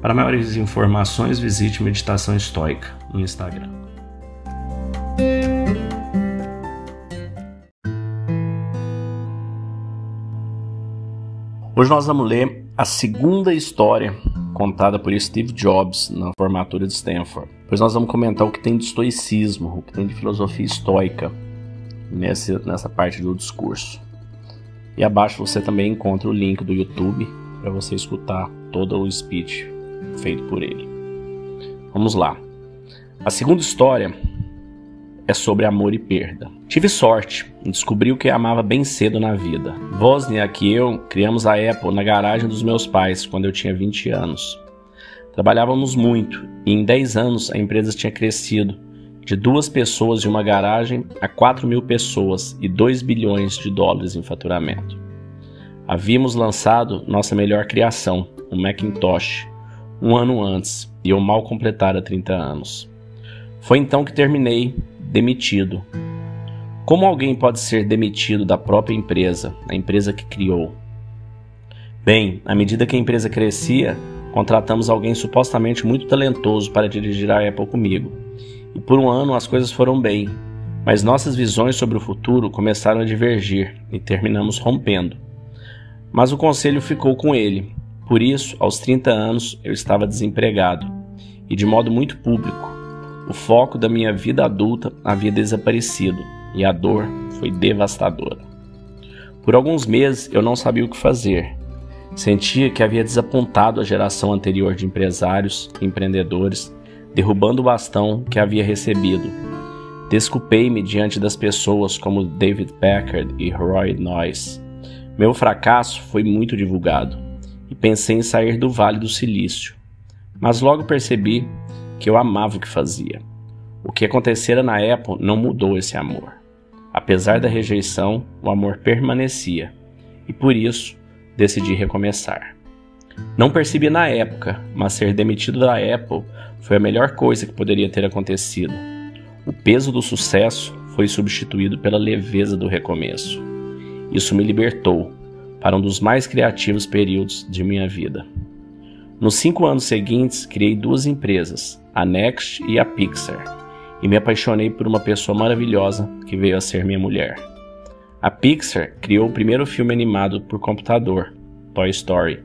Para maiores informações, visite Meditação Estoica no Instagram. Hoje nós vamos ler a segunda história contada por Steve Jobs na formatura de Stanford. Depois nós vamos comentar o que tem de estoicismo, o que tem de filosofia estoica nessa parte do discurso. E abaixo você também encontra o link do YouTube para você escutar todo o speech feito por ele. Vamos lá. A segunda história é sobre amor e perda. Tive sorte em descobrir o que amava bem cedo na vida. Wozniak e eu criamos a Apple na garagem dos meus pais quando eu tinha 20 anos. Trabalhávamos muito e em 10 anos a empresa tinha crescido de duas pessoas e uma garagem a 4 mil pessoas e 2 bilhões de dólares em faturamento. Havíamos lançado nossa melhor criação, o Macintosh, um ano antes e eu mal completara 30 anos. Foi então que terminei demitido. Como alguém pode ser demitido da própria empresa, a empresa que criou? Bem, à medida que a empresa crescia, contratamos alguém supostamente muito talentoso para dirigir a Apple comigo. E por um ano as coisas foram bem, mas nossas visões sobre o futuro começaram a divergir e terminamos rompendo. Mas o conselho ficou com ele, por isso, aos 30 anos, eu estava desempregado e de modo muito público. O foco da minha vida adulta havia desaparecido e a dor foi devastadora. Por alguns meses eu não sabia o que fazer. Sentia que havia desapontado a geração anterior de empresários e empreendedores, derrubando o bastão que havia recebido. Desculpei-me diante das pessoas como David Packard e Roy Noyce. Meu fracasso foi muito divulgado e pensei em sair do Vale do Silício. Mas logo percebi que eu amava o que fazia. O que acontecera na Apple não mudou esse amor. Apesar da rejeição, o amor permanecia e por isso decidi recomeçar. Não percebi na época, mas ser demitido da Apple foi a melhor coisa que poderia ter acontecido. O peso do sucesso foi substituído pela leveza do recomeço. Isso me libertou para um dos mais criativos períodos de minha vida. Nos cinco anos seguintes, criei duas empresas, a Next e a Pixar, e me apaixonei por uma pessoa maravilhosa que veio a ser minha mulher. A Pixar criou o primeiro filme animado por computador, Toy Story,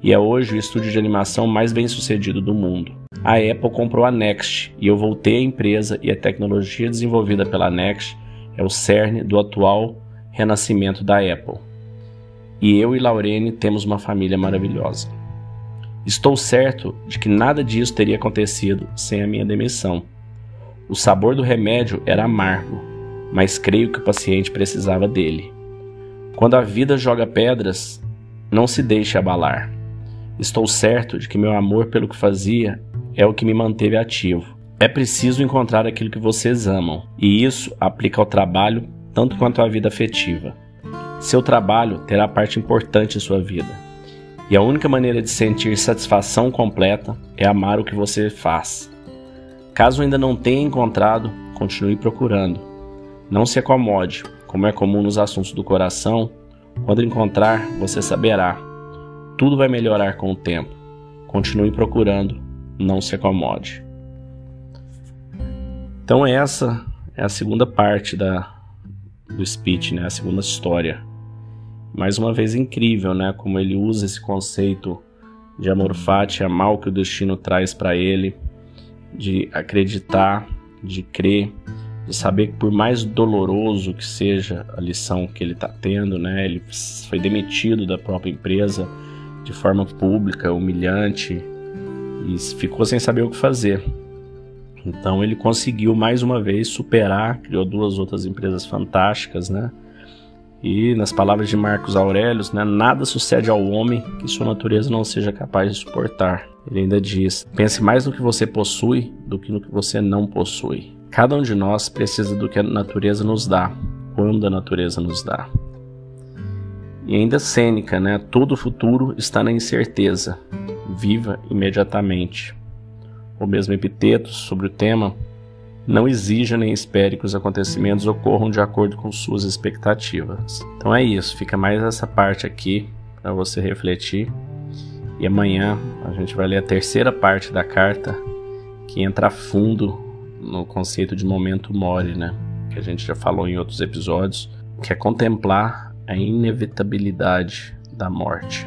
e é hoje o estúdio de animação mais bem sucedido do mundo. A Apple comprou a Next e eu voltei à empresa e a tecnologia desenvolvida pela Next é o cerne do atual renascimento da Apple e eu e Laurene temos uma família maravilhosa. Estou certo de que nada disso teria acontecido sem a minha demissão. O sabor do remédio era amargo, mas creio que o paciente precisava dele. Quando a vida joga pedras, não se deixe abalar. Estou certo de que meu amor pelo que fazia é o que me manteve ativo. É preciso encontrar aquilo que vocês amam, e isso aplica ao trabalho tanto quanto à vida afetiva. Seu trabalho terá parte importante em sua vida. E a única maneira de sentir satisfação completa é amar o que você faz. Caso ainda não tenha encontrado, continue procurando. Não se acomode, como é comum nos assuntos do coração. Quando encontrar, você saberá. Tudo vai melhorar com o tempo. Continue procurando, não se acomode. Então essa é a segunda parte da, do speech, né? a segunda história mais uma vez incrível, né? Como ele usa esse conceito de amor fati, o que o destino traz para ele, de acreditar, de crer, de saber que por mais doloroso que seja a lição que ele está tendo, né? Ele foi demitido da própria empresa de forma pública, humilhante e ficou sem saber o que fazer. Então ele conseguiu mais uma vez superar, criou duas outras empresas fantásticas, né? E nas palavras de Marcos Aurélio, né, nada sucede ao homem que sua natureza não seja capaz de suportar. Ele ainda diz: pense mais no que você possui do que no que você não possui. Cada um de nós precisa do que a natureza nos dá, quando a natureza nos dá. E ainda Sêneca, né? Todo futuro está na incerteza. Viva imediatamente. O mesmo epiteto sobre o tema não exija nem espere que os acontecimentos ocorram de acordo com suas expectativas. Então é isso, fica mais essa parte aqui para você refletir. E amanhã a gente vai ler a terceira parte da carta que entra a fundo no conceito de momento mori, né? Que a gente já falou em outros episódios, que é contemplar a inevitabilidade da morte.